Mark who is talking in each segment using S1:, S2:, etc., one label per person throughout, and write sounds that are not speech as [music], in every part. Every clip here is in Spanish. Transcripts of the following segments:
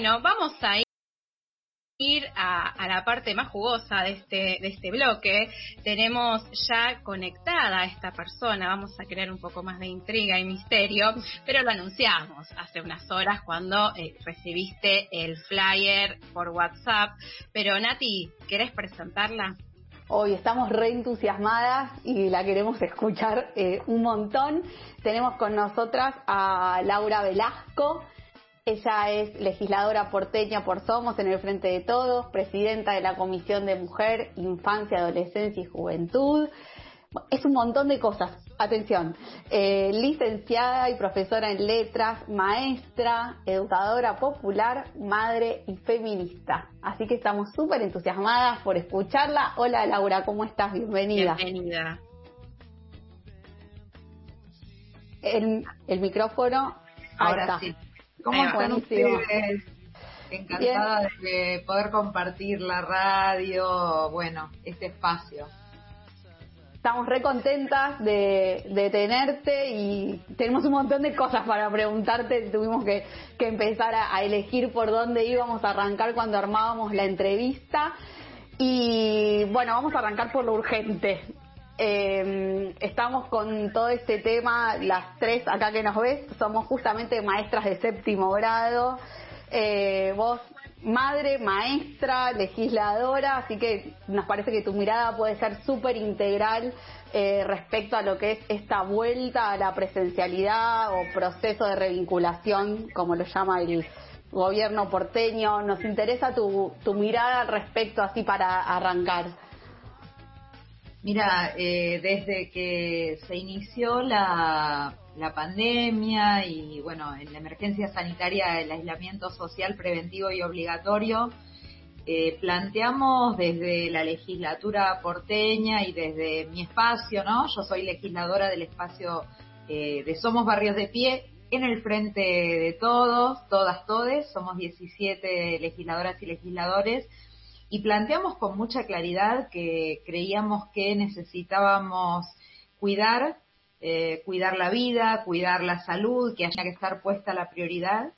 S1: bueno, vamos a ir a, la parte más jugosa de este, de este bloque. Tenemos ya conectada a esta persona, vamos a crear un poco más de intriga y misterio, pero lo anunciamos hace unas horas cuando eh, recibiste el flyer por WhatsApp. Pero Nati, ¿querés presentarla?
S2: Hoy estamos re entusiasmadas y la queremos escuchar eh, un montón. Tenemos con nosotras a Laura Velasco. Ella es legisladora porteña por Somos en el Frente de Todos, presidenta de la Comisión de Mujer, Infancia, Adolescencia y Juventud. Es un montón de cosas. Atención, eh, licenciada y profesora en letras, maestra, educadora popular, madre y feminista. Así que estamos súper entusiasmadas por escucharla. Hola Laura, ¿cómo estás? Bienvenida.
S1: Bienvenida.
S2: El, el micrófono.
S3: Ahora sí. ¿Cómo están ustedes? Encantada de poder compartir la radio, bueno, este espacio.
S2: Estamos re contentas de, tenerte y tenemos un montón de cosas para preguntarte. Tuvimos que, empezar a, elegir por dónde íbamos a arrancar cuando armábamos la entrevista. Y bueno, vamos a arrancar por lo urgente. Eh, estamos con todo este tema, las tres acá que nos ves, somos justamente maestras de séptimo grado. Eh, vos, madre, maestra, legisladora, así que nos parece que tu mirada puede ser súper integral eh, respecto a lo que es esta vuelta a la presencialidad o proceso de revinculación, como lo llama el gobierno porteño. Nos interesa tu, tu mirada al respecto, así para arrancar.
S3: Mira, eh, desde que se inició la, pandemia y, bueno, en la emergencia sanitaria, el aislamiento social preventivo y obligatorio, eh, planteamos desde la legislatura porteña y desde mi espacio, ¿no? Yo soy legisladora del espacio eh, de Somos Barrios de Pie, en el frente de todos, todas, todes, somos 17 legisladoras y legisladores y planteamos con mucha claridad que creíamos que necesitábamos cuidar, eh, cuidar la vida, cuidar la salud, que haya que estar puesta la prioridad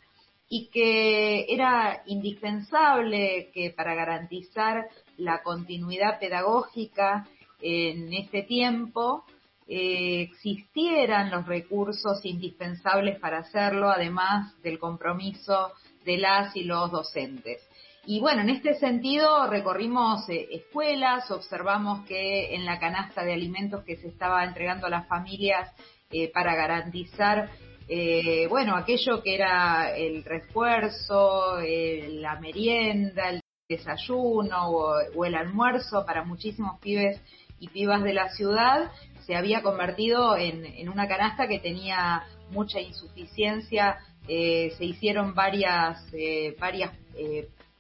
S3: y que era indispensable que para garantizar la continuidad pedagógica en este tiempo eh, existieran los recursos indispensables para hacerlo, además del compromiso de las y los docentes. Y bueno, en este sentido recorrimos eh, escuelas, observamos que en la canasta de alimentos que se estaba entregando a las familias eh, para garantizar, eh, bueno, aquello que era el refuerzo, la merienda, el desayuno o, el almuerzo para muchísimos pibes y pibas de la ciudad, se había convertido en, una canasta que tenía mucha insuficiencia, se hicieron varias, varias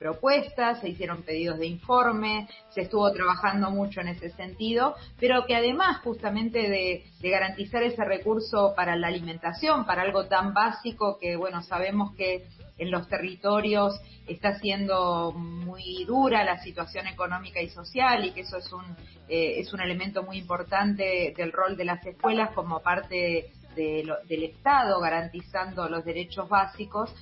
S3: propuestas, se hicieron pedidos de informe, se estuvo trabajando mucho en ese sentido, pero que además justamente de, garantizar ese recurso para la alimentación, para algo tan básico que, bueno, sabemos que en los territorios está siendo muy dura la situación económica y social y que eso es un, eh, es un elemento muy importante del rol de las escuelas como parte del Estado garantizando los derechos básicos.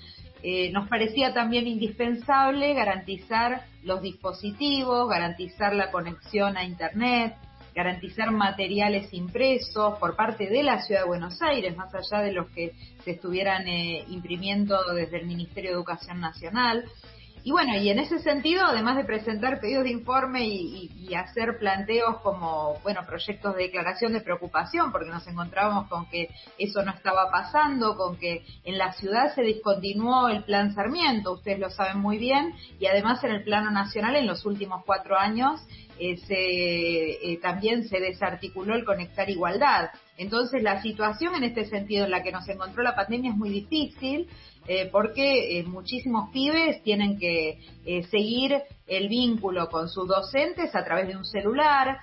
S3: Eh, nos parecía también indispensable garantizar los dispositivos, garantizar la conexión a Internet, garantizar materiales impresos por parte de la Ciudad de Buenos Aires, más allá de los que se estuvieran eh, imprimiendo desde el Ministerio de Educación Nacional. Y bueno, y en ese sentido, además de presentar pedidos de informe y, hacer planteos como, bueno, proyectos de declaración de preocupación, porque nos encontrábamos con que eso no estaba pasando, con que en la ciudad se discontinuó el plan Sarmiento, ustedes lo saben muy bien, y además en el plano nacional en los últimos cuatro años eh, se, eh, también se desarticuló el conectar igualdad. Entonces la situación en este sentido en la que nos encontró la pandemia es muy difícil eh, porque muchísimos pibes tienen que seguir el vínculo con sus docentes a través de un celular,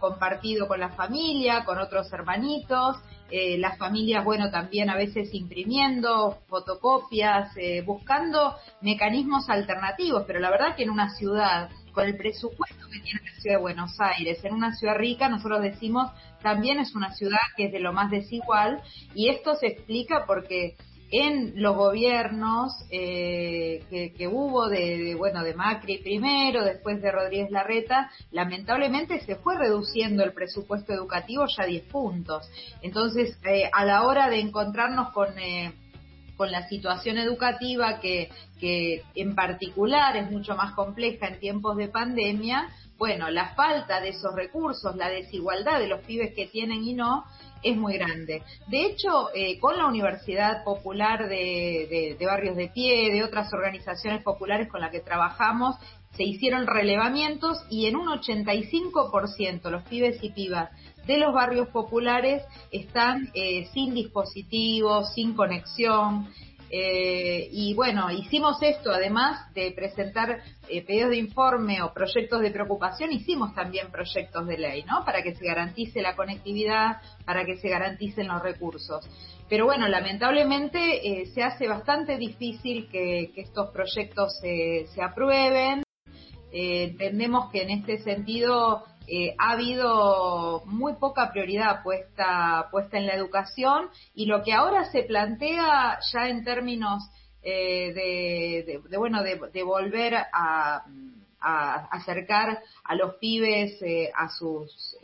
S3: compartido con la familia, con otros hermanitos, las familias, bueno, también a veces imprimiendo fotocopias, buscando mecanismos alternativos, pero la verdad que en una ciudad con el presupuesto que tiene la ciudad de Buenos Aires, en una ciudad rica, nosotros decimos, también es una ciudad que es de lo más desigual, y esto se explica porque en los gobiernos eh, que, hubo de, bueno de Macri primero, después de Rodríguez Larreta, lamentablemente se fue reduciendo el presupuesto educativo ya a 10 puntos. Entonces, eh, a la hora de encontrarnos con eh, con la situación educativa que, que en particular es mucho más compleja en tiempos de pandemia, bueno, la falta de esos recursos, la desigualdad de los pibes que tienen y no, es muy grande. De hecho, eh, con la Universidad Popular de, Barrios de Pie, de otras organizaciones populares con las que trabajamos, se hicieron relevamientos y en un 85% los pibes y pibas de los barrios populares están eh, sin dispositivos, sin conexión, eh, y bueno, hicimos esto, además de presentar eh, pedidos de informe o proyectos de preocupación, hicimos también proyectos de ley, ¿no? Para que se garantice la conectividad, para que se garanticen los recursos. Pero bueno, lamentablemente se hace bastante difícil que, estos proyectos se, se aprueben. entendemos que en este sentido eh, ha habido muy poca prioridad puesta, puesta en la educación y lo que ahora se plantea ya en términos eh, de, bueno, de, volver a, acercar a los pibes eh, a sus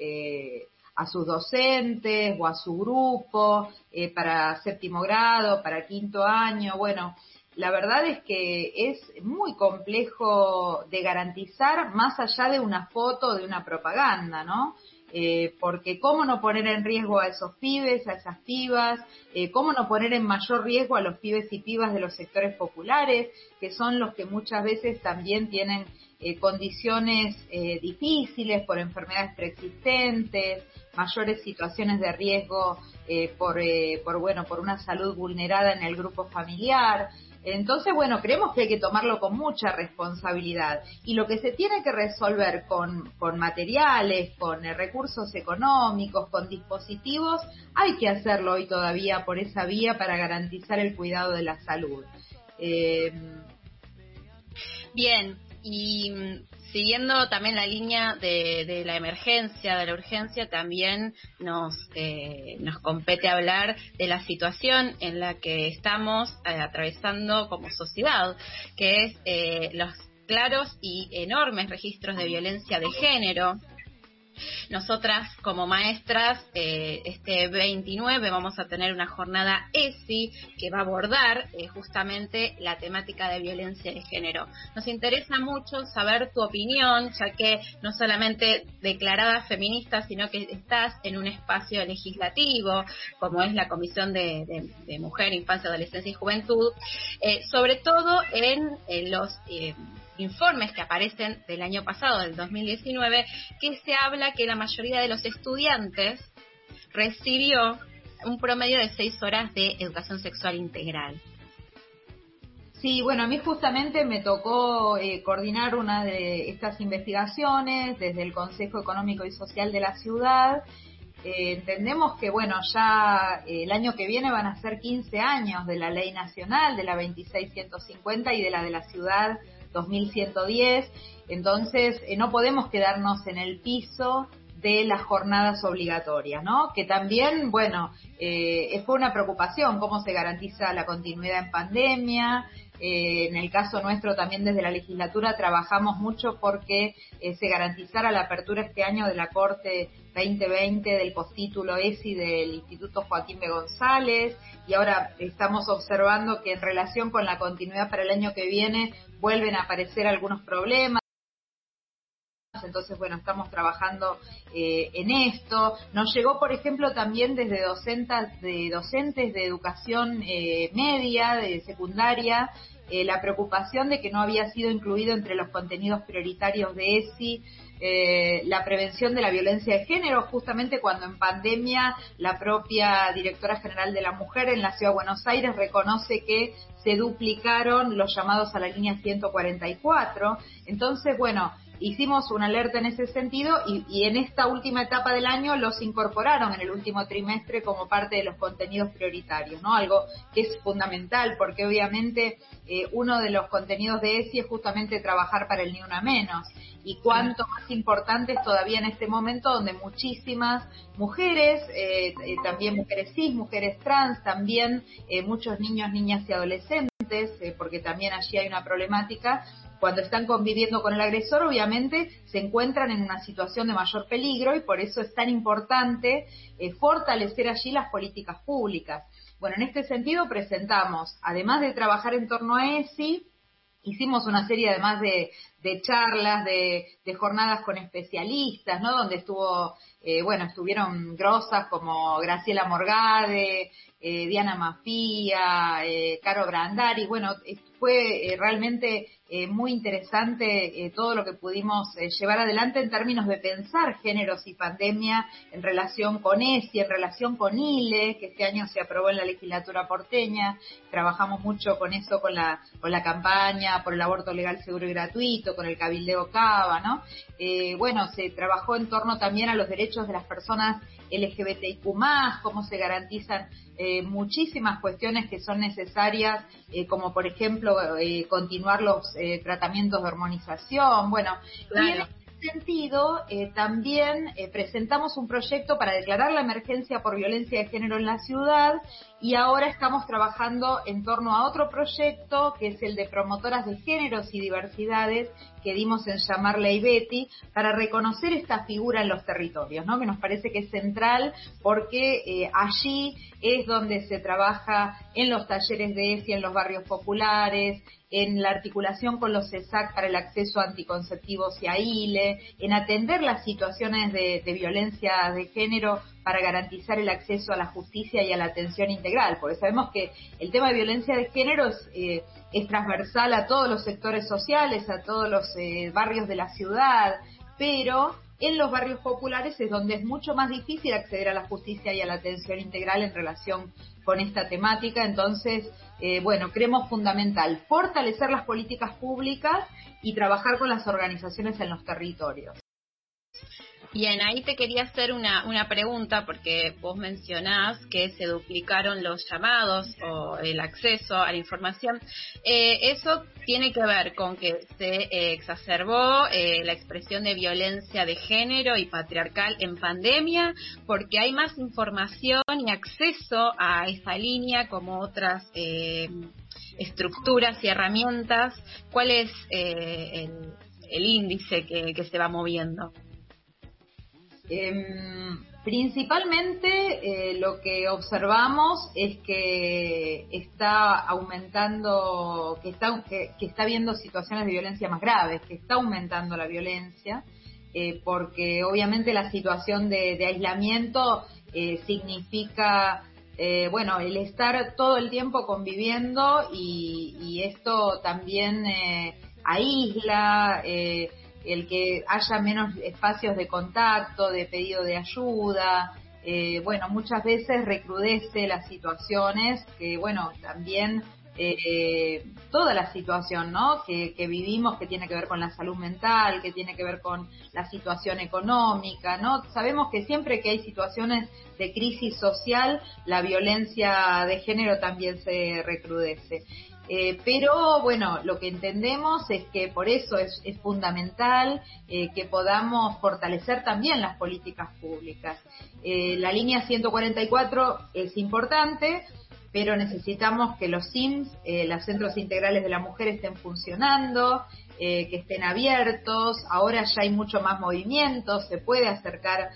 S3: a sus docentes o a su grupo para séptimo grado, para quinto año, bueno, la verdad es que es muy complejo de garantizar más allá de una foto, de una propaganda, ¿no? Eh, porque cómo no poner en riesgo a esos pibes, a esas pibas, eh, cómo no poner en mayor riesgo a los pibes y pibas de los sectores populares, que son los que muchas veces también tienen eh, condiciones difíciles por enfermedades preexistentes, mayores situaciones de riesgo por, bueno, por una salud vulnerada en el grupo familiar. Entonces, bueno, creemos que hay que tomarlo con mucha responsabilidad. Y lo que se tiene que resolver con, materiales, con eh, recursos económicos, con dispositivos, hay que hacerlo hoy todavía por esa vía para garantizar el cuidado de la salud.
S1: Eh, Bien, y mm, siguiendo también la línea de, la emergencia, de la urgencia, también nos, eh, nos compete hablar de la situación en la que estamos eh, atravesando como sociedad, que es eh, los claros y enormes registros de violencia de género nosotras como maestras, eh, este 29 vamos a tener una jornada ESI que va a abordar eh, justamente la temática de violencia de género. Nos interesa mucho saber tu opinión, ya que no solamente declarada feminista, sino que estás en un espacio legislativo, como es la Comisión de, Mujer, Infancia, Adolescencia y Juventud, eh, sobre todo en, en los informes que aparecen del año pasado, del 2019, que se habla que la mayoría de los estudiantes recibió un promedio de seis horas de educación sexual integral.
S3: Sí, bueno, a mí justamente me tocó eh, coordinar una de estas investigaciones desde el Consejo Económico y Social de la ciudad. Eh, entendemos que, bueno, ya eh, el año que viene van a ser 15 años de la ley nacional, de la 2650 y de la de la ciudad 2110. Entonces, eh, no podemos quedarnos en el piso de las jornadas obligatorias, ¿no? Que también, bueno, eh, fue una preocupación cómo se garantiza la continuidad en pandemia. Eh, en el caso nuestro también desde la legislatura trabajamos mucho porque eh, se garantizara la apertura este año de la Corte 2020 del postítulo ESI del Instituto Joaquín B. González y ahora estamos observando que en relación con la continuidad para el año que viene vuelven a aparecer algunos problemas entonces bueno, estamos trabajando eh, en esto. Nos llegó, por ejemplo, también desde docentes de, docentes de educación eh, media, de secundaria, eh, la preocupación de que no había sido incluido entre los contenidos prioritarios de ESI la prevención de la violencia de género, justamente cuando en pandemia la propia directora general de la mujer en la Ciudad de Buenos Aires reconoce que se duplicaron los llamados a la línea 144. Entonces, bueno, hicimos una alerta en ese sentido y, en esta última etapa del año los incorporaron en el último trimestre como parte de los contenidos prioritarios, ¿no? Algo que es fundamental porque obviamente eh, uno de los contenidos de ESI es justamente trabajar para el Ni Una Menos y cuánto más importante es todavía en este momento donde muchísimas mujeres, eh, eh, también mujeres cis, mujeres trans, también muchos niños, niñas y adolescentes, porque también allí hay una problemática, cuando están conviviendo con el agresor, obviamente se encuentran en una situación de mayor peligro y por eso es tan importante eh, fortalecer allí las políticas públicas. Bueno, en este sentido presentamos, además de trabajar en torno a ESI, hicimos una serie además de, charlas, de, jornadas con especialistas, ¿no? Donde estuvo, eh, bueno, estuvieron grosas como Graciela Morgade, eh, Diana Mafía, eh, Caro Brandari, bueno, fue realmente eh, muy interesante todo lo que pudimos llevar adelante en términos de pensar géneros y pandemia en relación con ESI, en relación con ILE, que este año se aprobó en la legislatura porteña. Trabajamos mucho con eso, con la, con la campaña por el aborto legal, seguro y gratuito, con el cabildeo Cava, ¿no? bueno, se trabajó en torno también a los derechos de las personas LGBTIQ+, cómo se garantizan eh, muchísimas cuestiones que son necesarias, eh, como por ejemplo eh, continuar los tratamientos de hormonización. Bueno, y en este sentido también presentamos un proyecto para declarar la emergencia por violencia de género en la ciudad y ahora estamos trabajando en torno a otro proyecto que es el de promotoras de géneros y diversidades que dimos en llamar Ley Betty para reconocer esta figura en los territorios, ¿no? que nos parece que es central porque eh, allí es donde se trabaja en los talleres de ESI, en los barrios populares, en la articulación con los CESAC para el acceso a anticonceptivos y a ILE, en atender las situaciones de, de violencia de género para garantizar el acceso a la justicia y a la atención integral, porque sabemos que el tema de violencia de género es, eh, transversal a todos los sectores sociales, a todos los eh, barrios de la ciudad, pero en los barrios populares es donde es mucho más difícil acceder a la justicia y a la atención integral en relación con esta temática. Entonces, eh, bueno, creemos fundamental fortalecer las políticas públicas y trabajar con las organizaciones en los territorios.
S1: Bien, ahí te quería hacer una, una pregunta porque vos mencionás que se duplicaron los llamados o el acceso a la información. Eh, eso tiene que ver con que se eh, exacerbó eh, la expresión de violencia de género y patriarcal en pandemia porque hay más información y acceso a esa línea como otras estructuras y herramientas. ¿Cuál es el, índice que se va moviendo?
S3: Em, principalmente eh, lo que observamos es que está aumentando, que está, que, habiendo situaciones de violencia más graves, que está aumentando la violencia, eh, porque obviamente la situación de, aislamiento eh, significa, bueno, el estar todo el tiempo conviviendo y esto también aísla el que haya menos espacios de contacto, de pedido de ayuda, eh, bueno, muchas veces recrudece las situaciones que, bueno, también eh, toda la situación, ¿no? Que, que, vivimos, que tiene que ver con la salud mental, que tiene que ver con la situación económica, ¿no? Sabemos que siempre que hay situaciones de crisis social, la violencia de género también se recrudece. Eh, pero bueno, lo que entendemos es que por eso es, fundamental eh, que podamos fortalecer también las políticas públicas. Eh, la línea 144 es importante, pero necesitamos que los SIMS, los centros integrales de la mujer, estén funcionando, que estén abiertos. Ahora ya hay mucho más movimiento, se puede acercar.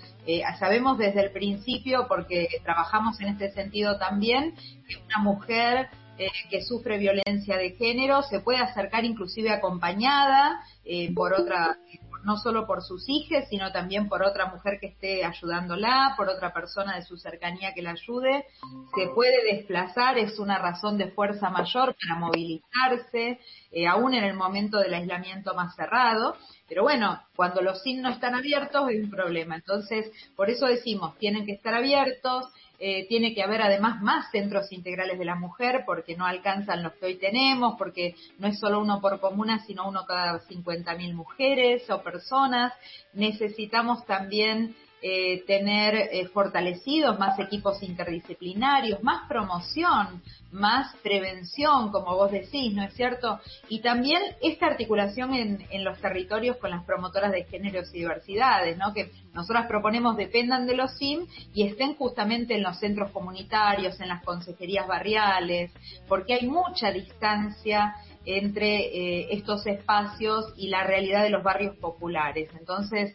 S3: sabemos desde el principio, porque trabajamos en este sentido también, que una mujer eh, que sufre violencia de género se puede acercar inclusive acompañada eh, por otra, no solo por sus hijas, sino también por otra mujer que esté ayudándola, por otra persona de su cercanía que la ayude. Se puede desplazar, es una razón de fuerza mayor para movilizarse, eh, aún en el momento del aislamiento más cerrado. Pero bueno, cuando los signos están abiertos es un problema. Entonces, por eso decimos, tienen que estar abiertos, eh, tiene que haber además más centros integrales de la mujer porque no alcanzan los que hoy tenemos, porque no es solo uno por comuna, sino uno cada 50.000 mujeres o personas. Necesitamos también eh, tener eh, fortalecidos más equipos interdisciplinarios, más promoción, más prevención, como vos decís, ¿no es cierto? Y también esta articulación en, los territorios con las promotoras de géneros y diversidades, ¿no? Que nosotras proponemos dependan de los SIM y estén justamente en los centros comunitarios, en las consejerías barriales, porque hay mucha distancia entre eh, estos espacios y la realidad de los barrios populares. Entonces,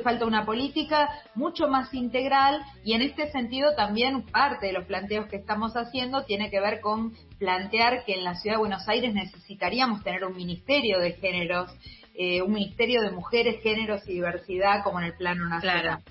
S3: falta una política mucho más integral y en este sentido también parte de los planteos que estamos haciendo tiene que ver con plantear que en la ciudad de Buenos Aires necesitaríamos tener un ministerio de géneros, eh, un ministerio de mujeres, géneros y diversidad como en el plano nacional.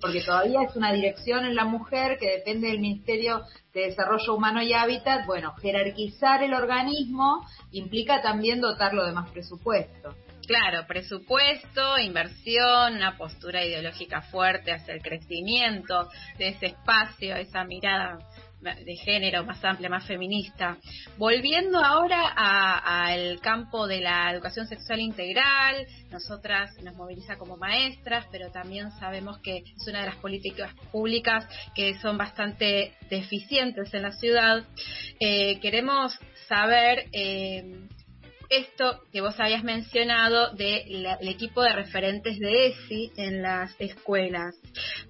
S3: Porque todavía es una dirección en la mujer que depende del Ministerio de Desarrollo Humano y Hábitat. Bueno, jerarquizar el organismo implica también dotarlo de más presupuesto.
S1: Claro, presupuesto, inversión, una postura ideológica fuerte hacia el crecimiento de ese espacio, esa mirada de género más amplia, más feminista. Volviendo ahora al campo de la educación sexual integral, nosotras nos moviliza como maestras, pero también sabemos que es una de las políticas públicas que son bastante deficientes en la ciudad. Eh, queremos saber eh, esto que vos habías mencionado del equipo de referentes de ESI en las escuelas,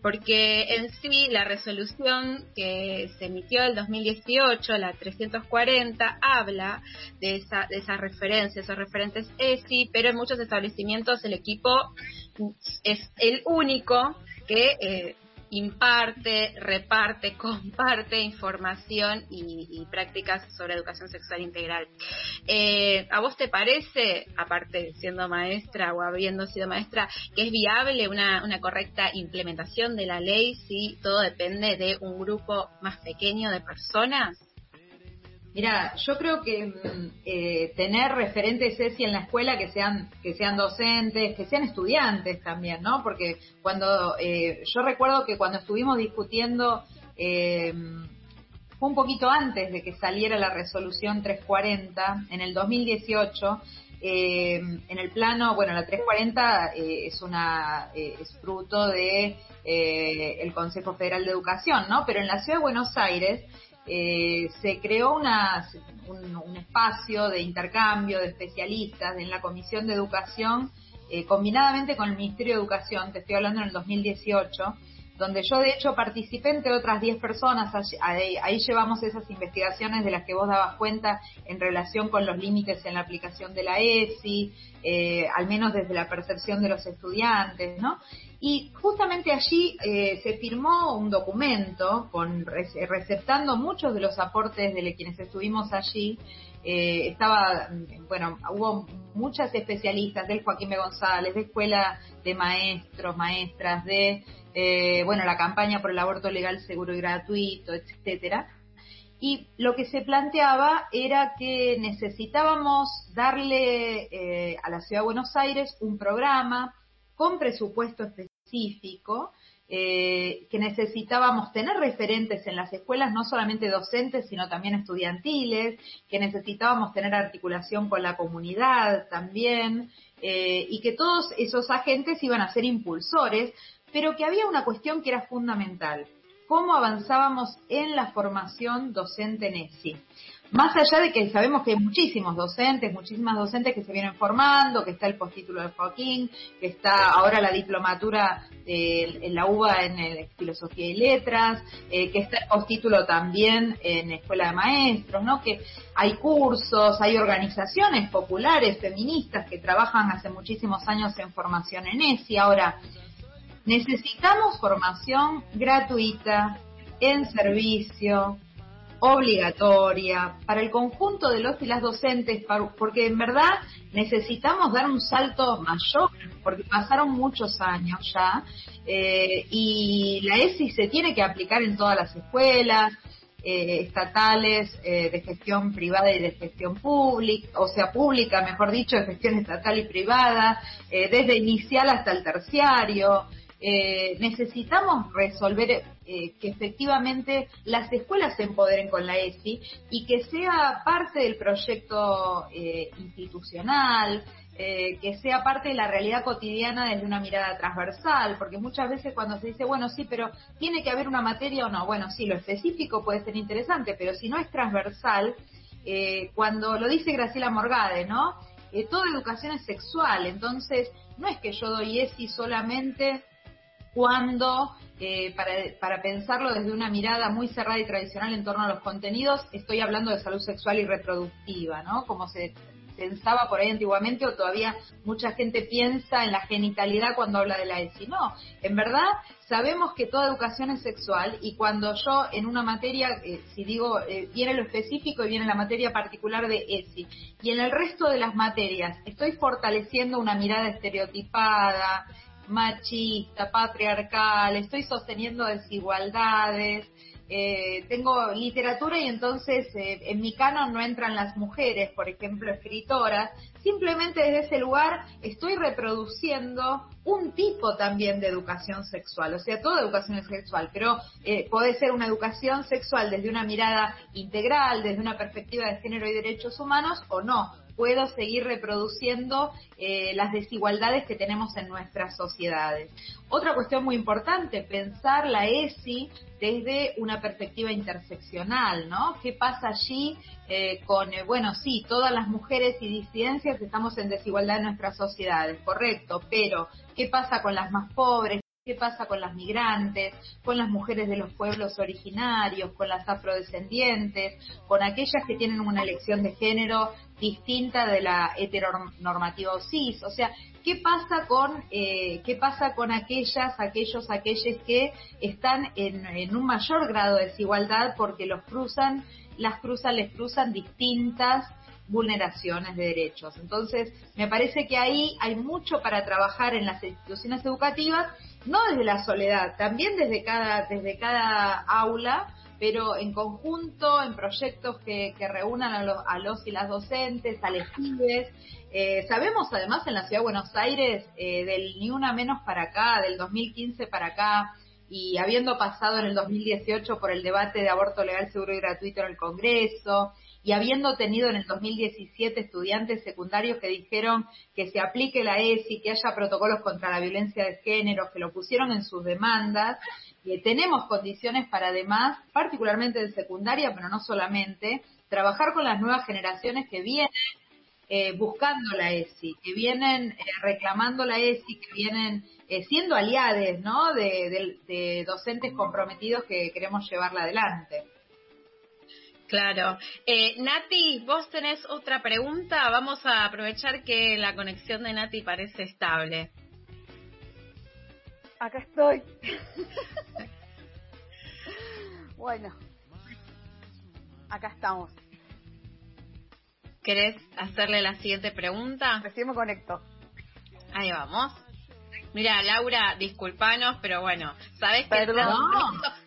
S1: porque en sí la resolución que se emitió el 2018, la 340, habla de esa, de esa referencia, esos referentes ESI, pero en muchos establecimientos el equipo es el único que eh, imparte, reparte, [laughs] comparte información y, prácticas sobre educación sexual integral. Eh, ¿A vos te parece, aparte siendo maestra o habiendo sido maestra, que es viable una, una correcta implementación de la ley si todo depende de un grupo más pequeño de personas?
S3: Mira, yo creo que mm, eh, tener referentes ESI en la escuela que sean que sean docentes, que sean estudiantes también, ¿no? Porque cuando eh, yo recuerdo que cuando estuvimos discutiendo eh, fue un poquito antes de que saliera la resolución 340 en el 2018. en el plano, bueno, la 340 es una fruto de el Consejo Federal de Educación, ¿no? Pero en la Ciudad de Buenos Aires eh, se creó un, espacio de intercambio de especialistas en la Comisión de Educación, eh, combinadamente con el Ministerio de Educación, te estoy hablando en el 2018, donde yo de hecho participé entre otras 10 personas, ahí, llevamos esas investigaciones de las que vos dabas cuenta en relación con los límites en la aplicación de la ESI, eh, al menos desde la percepción de los estudiantes, ¿no? Y justamente allí eh, se firmó un documento con receptando muchos de los aportes de quienes estuvimos allí. Eh, estaba, bueno, hubo muchas especialistas del Joaquín B. González, de Escuela de Maestros, Maestras, de, eh, bueno, la campaña por el aborto legal, seguro y gratuito, etcétera. Y lo que se planteaba era que necesitábamos darle a la Ciudad de Buenos Aires un programa con presupuesto específico eh, que necesitábamos tener referentes en las escuelas, no solamente docentes, sino también estudiantiles, que necesitábamos tener articulación con la comunidad también, eh, y que todos esos agentes iban a ser impulsores, pero que había una cuestión que era fundamental, cómo avanzábamos en la formación docente en ESI. Más allá de que sabemos que hay muchísimos docentes, muchísimas docentes que se vienen formando, que está el postítulo de Joaquín, que está ahora la diplomatura en la UBA en Filosofía y Letras, eh, que está el postítulo también en Escuela de Maestros, ¿no? Que hay cursos, hay organizaciones populares, feministas, que trabajan hace muchísimos años en formación en ESI. Ahora, necesitamos formación gratuita, en servicio, obligatoria para el conjunto de los y las docentes, porque en verdad necesitamos dar un salto mayor, porque pasaron muchos años ya, eh, y la ESI se tiene que aplicar en todas las escuelas, eh, estatales, eh, de gestión privada y de gestión pública, o sea, pública, mejor dicho, de gestión estatal y privada, desde inicial hasta el terciario. Eh, necesitamos resolver eh, que efectivamente las escuelas se empoderen con la ESI y que sea parte del proyecto eh, institucional, que sea parte de la realidad cotidiana desde una mirada transversal, porque muchas veces cuando se dice, bueno, sí, pero tiene que haber una materia o no, bueno, sí, lo específico puede ser interesante, pero si no es transversal, cuando lo dice Graciela Morgade, ¿no? toda educación es sexual, entonces no es que yo doy ESI solamente cuando, eh, para, para pensarlo desde una mirada muy cerrada y tradicional en torno a los contenidos, estoy hablando de salud sexual y reproductiva, ¿no? Como se pensaba por ahí antiguamente o todavía mucha gente piensa en la genitalidad cuando habla de la ESI. No, en verdad sabemos que toda educación es sexual y cuando yo en una materia, eh, si digo, eh, viene lo específico y viene la materia particular de ESI, y en el resto de las materias estoy fortaleciendo una mirada estereotipada, machista, patriarcal, estoy sosteniendo desigualdades, eh, tengo literatura y entonces eh, en mi canon no entran las mujeres, por ejemplo, escritoras, simplemente desde ese lugar estoy reproduciendo un tipo también de educación sexual, o sea, toda educación sexual, pero eh, puede ser una educación sexual desde una mirada integral, desde una perspectiva de género y derechos humanos o no, puedo seguir reproduciendo eh, las desigualdades que tenemos en nuestras sociedades. Otra cuestión muy importante, pensar la ESI desde una perspectiva interseccional, ¿no? ¿Qué pasa allí eh, con, eh, bueno, sí, todas las mujeres y disidencias estamos en desigualdad en nuestras sociedades, correcto, pero ¿qué pasa con las más pobres? ¿Qué pasa con las migrantes, con las mujeres de los pueblos originarios, con las afrodescendientes, con aquellas que tienen una elección de género distinta de la heteronormativa cis? O sea, ¿qué pasa con, eh, qué pasa con aquellas, aquellos, aquellos que están en, en un mayor grado de desigualdad porque los cruzan, las cruzan, les cruzan distintas vulneraciones de derechos. Entonces, me parece que ahí hay mucho para trabajar en las instituciones educativas no desde la soledad, también desde cada, desde cada aula, pero en conjunto, en proyectos que, reúnan a los, y las docentes, a los eh, sabemos además en la Ciudad de Buenos Aires, eh, del ni una menos para acá, del 2015 para acá, y habiendo pasado en el 2018 por el debate de aborto legal, seguro y gratuito en el Congreso, y habiendo tenido en el 2017 estudiantes secundarios que dijeron que se aplique la ESI, que haya protocolos contra la violencia de género, que lo pusieron en sus demandas, eh, tenemos condiciones para además, particularmente de secundaria, pero no solamente, trabajar con las nuevas generaciones que vienen eh, buscando la ESI, que vienen eh, reclamando la ESI, que vienen siendo aliados ¿no? de docentes comprometidos que queremos llevarla adelante.
S1: Claro. Eh, Nati, vos tenés otra pregunta. Vamos a aprovechar que la conexión de Nati parece estable.
S2: Acá estoy. [laughs] bueno, acá estamos.
S1: ¿Querés hacerle la siguiente pregunta?
S2: Recién me conecto.
S1: Ahí vamos. Mira, Laura, disculpanos, pero bueno, ¿sabes qué?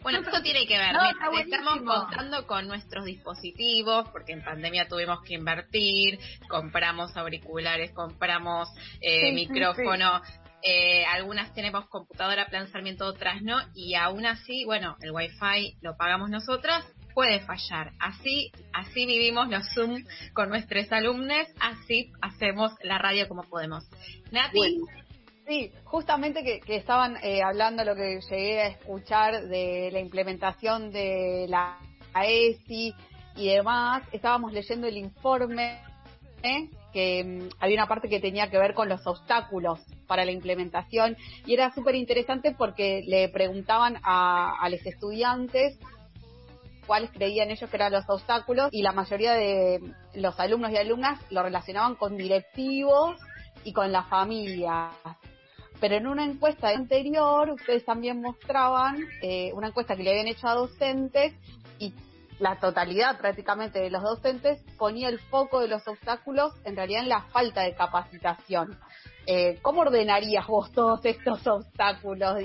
S1: bueno, esto tiene que ver. estamos contando con nuestros dispositivos, porque en pandemia tuvimos que invertir, compramos auriculares, compramos eh, micrófono. Eh, algunas tenemos computadora plan Sarmiento, otras no, y aún así, bueno, el wifi lo pagamos nosotras, puede fallar. Así, así vivimos los Zoom con nuestros alumnos, así hacemos la radio como podemos. Nati,
S2: Sí, justamente que, estaban eh, hablando lo que llegué a escuchar de la implementación de la ESI y demás, estábamos leyendo el informe ¿eh? Que mm, había una parte que tenía que ver con los obstáculos para la implementación y era súper interesante porque le preguntaban a, los estudiantes cuáles creían ellos que eran los obstáculos y la mayoría de los alumnos y alumnas lo relacionaban con directivos y con la familia. Pero en una encuesta anterior, ustedes también mostraban eh, una encuesta que le habían hecho a docentes y la totalidad prácticamente de los docentes ponía el foco de los obstáculos en realidad en la falta de capacitación. Eh, ¿Cómo ordenarías vos todos estos obstáculos,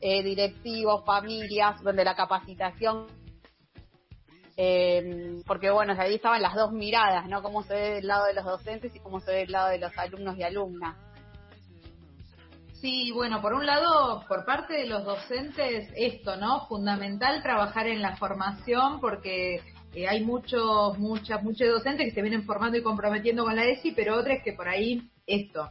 S2: eh, directivos, familias, donde la capacitación eh, porque bueno, ahí estaban las dos miradas, ¿no? Cómo se ve del lado de los docentes y cómo se ve del lado de los alumnos y alumnas.
S3: Sí, bueno, por un lado, por parte de los docentes, esto, ¿no? Fundamental trabajar en la formación porque eh, hay muchos, muchas, muchos docentes que se vienen formando y comprometiendo con la ESI, pero otros que por ahí, esto,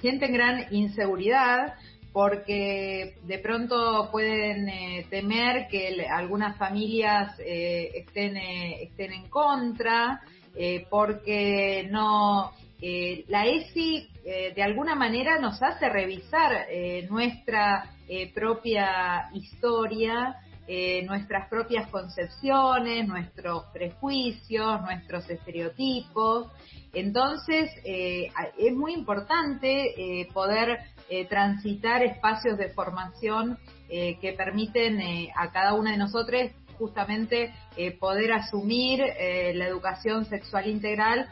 S3: sienten gran inseguridad porque de pronto pueden eh, temer que algunas familias eh, estén, estén en contra, porque no la ESI de alguna manera nos hace revisar nuestra propia historia eh, nuestras propias concepciones, nuestros prejuicios, nuestros estereotipos. Entonces, eh, es muy importante eh, poder transitar espacios de formación que permiten a cada una de nosotros justamente poder asumir la educación sexual integral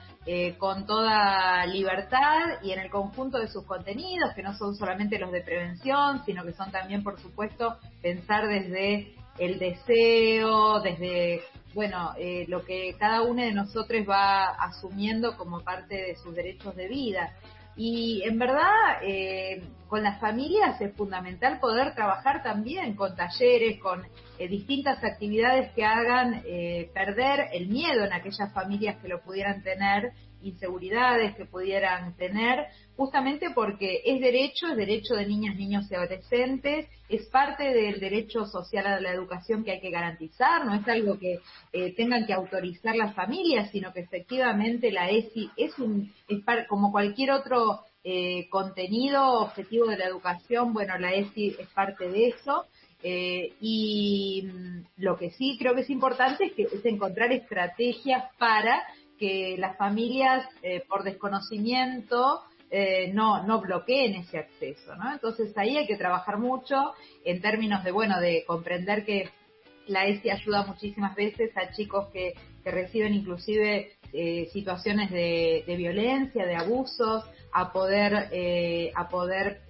S3: con toda libertad y en el conjunto de sus contenidos, que no son solamente los de prevención, sino que son también, por supuesto, pensar desde el deseo, desde, bueno, eh, lo que cada uno de nosotros va asumiendo como parte de sus derechos de vida. Y en verdad, eh, con las familias es fundamental poder trabajar también con talleres, con eh, distintas actividades que hagan perder el miedo en aquellas familias que lo pudieran tener inseguridades que pudieran tener, justamente porque es derecho, es derecho de niñas, niños y adolescentes, es parte del derecho social a la educación que hay que garantizar, no es algo que eh, tengan que autorizar las familias, sino que efectivamente la ESI es, un, es como cualquier otro eh, contenido objetivo de la educación, bueno, la ESI es parte de eso. Eh, y mm, lo que sí creo que es importante es que es encontrar estrategias para que las familias eh, por desconocimiento eh, no, no bloqueen ese acceso. Entonces ahí hay que trabajar mucho en términos de, bueno, de comprender que la ESI ayuda muchísimas veces a chicos que, reciben inclusive eh, situaciones de, violencia, de abusos, a poder, a poder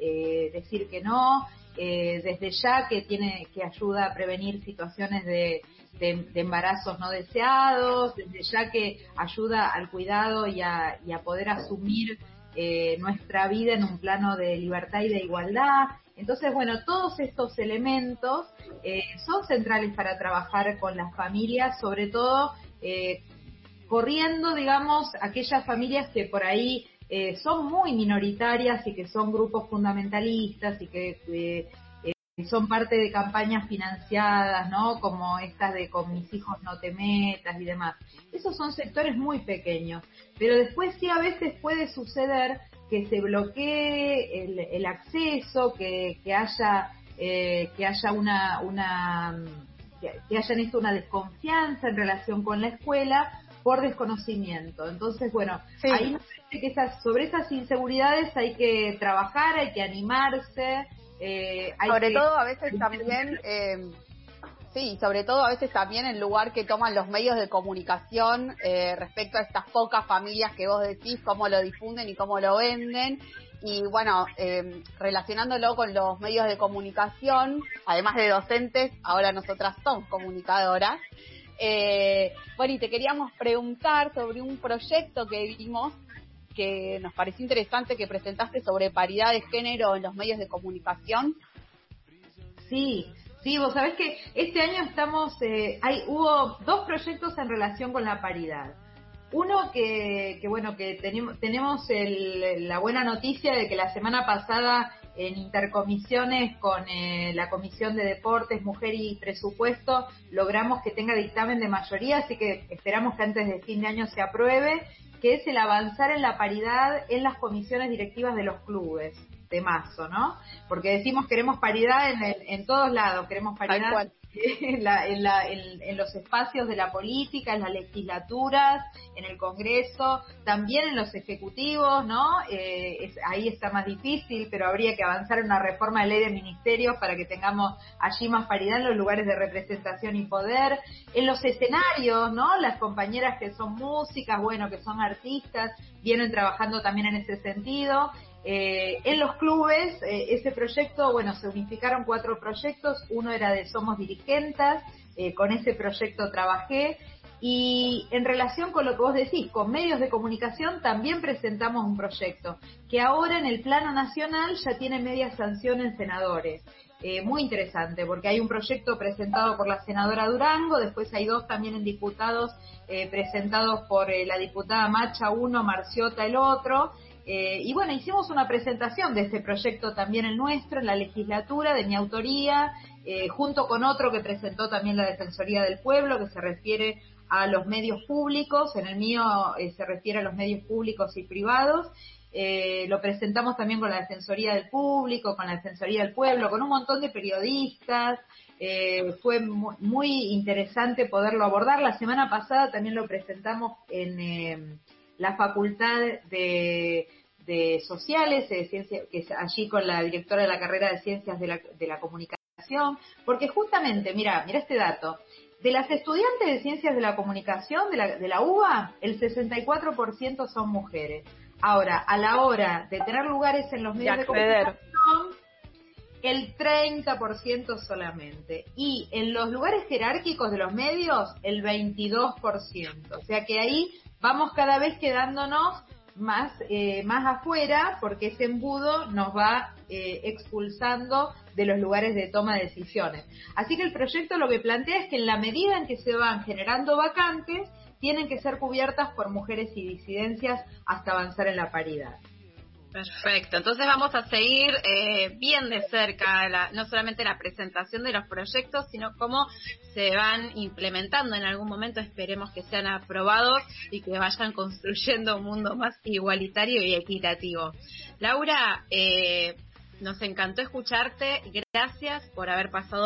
S3: decir que no, desde ya que tiene, que ayuda a prevenir situaciones de, embarazos no deseados, desde ya que ayuda al cuidado y a, poder asumir eh, nuestra vida en un plano de libertad y de igualdad. Entonces, bueno, todos estos elementos eh, son centrales para trabajar con las familias, sobre todo eh, corriendo, digamos, aquellas familias que por ahí son muy minoritarias y que son grupos fundamentalistas y que son parte de campañas financiadas, ¿no? Como estas de con mis hijos no te metas y demás. Esos son sectores muy pequeños, pero después sí a veces puede suceder que se bloquee el, acceso, que, haya eh, que haya una, que hayan esto una desconfianza en relación con la escuela por desconocimiento. Entonces, bueno, ahí que esas, sobre esas inseguridades hay que trabajar, hay que animarse,
S2: eh, sobre todo a veces también, [laughs] eh, sí, sobre todo a veces también el lugar que toman los medios de comunicación eh, respecto a estas pocas familias que vos decís, cómo lo difunden y cómo lo venden. Y bueno, relacionándolo con los medios de comunicación, además de docentes, ahora nosotras somos comunicadoras. Bueno, y te queríamos preguntar sobre un proyecto que vimos que nos pareció interesante que presentaste sobre paridad de género en los medios de comunicación.
S3: Sí, sí, vos sabés que este año estamos, eh, hay, hubo dos proyectos en relación con la paridad. Uno que, que bueno, que tenemos, tenemos la buena noticia de que la semana pasada en intercomisiones con eh, la Comisión de Deportes, Mujer y Presupuesto, logramos que tenga dictamen de mayoría, así que esperamos que antes de fin de año se apruebe que es el avanzar en la paridad en las comisiones directivas de los clubes de mazo, ¿no? Porque decimos queremos paridad en, en todos lados, queremos paridad [laughs] en, los espacios de la política, en las legislaturas, en el Congreso, también en los ejecutivos, ¿no? Eh, ahí está más difícil, pero habría que avanzar en una reforma de ley de ministerios para que tengamos allí más paridad en los lugares de representación y poder, en los escenarios, ¿no? Las compañeras que son músicas, bueno, que son artistas, vienen trabajando también en ese sentido. Eh, en los clubes, eh, ese proyecto, bueno, se unificaron cuatro proyectos, uno era de Somos Dirigentes, eh, con ese proyecto trabajé, Y en relación con lo que vos decís, con medios de comunicación también presentamos un proyecto que ahora en el plano nacional ya tiene media sanción en senadores. Muy interesante, porque hay un proyecto presentado por la senadora Durango, después hay dos también en diputados presentados por la diputada Macha uno, Marciota el otro. Y bueno, hicimos una presentación de este proyecto también el nuestro, en la legislatura, de mi autoría, junto con otro que presentó también la Defensoría del Pueblo, que se refiere a los medios públicos, en el mío se refiere a los medios públicos y privados, eh, lo presentamos también con la Defensoría del Público, con la Defensoría del Pueblo, con un montón de periodistas. Eh, fue muy, interesante poderlo abordar. La semana pasada también lo presentamos en eh, la Facultad de, Sociales, de Ciencia, que es allí con la directora de la carrera de Ciencias de la, Comunicación, porque justamente, mira, mira este dato. De las estudiantes de Ciencias de la Comunicación de la, de la UBA, el 64% son mujeres. Ahora, a la hora de tener lugares en los medios de, comunicación, el 30% solamente. Y en los lugares jerárquicos de los medios, el 22%. O sea que ahí vamos cada vez quedándonos más, eh, más afuera porque ese embudo nos va eh, expulsando de los lugares de toma de decisiones. Así que el proyecto lo que plantea es que en la medida en que se van generando vacantes, tienen que ser cubiertas por mujeres y disidencias hasta avanzar en la paridad.
S1: Perfecto, entonces vamos a seguir eh, bien de cerca no solamente la presentación de los proyectos, sino cómo se van implementando en algún momento, esperemos que sean aprobados y que vayan [laughs] construyendo un mundo más igualitario y equitativo. Laura, eh, nos encantó escucharte, gracias por haber pasado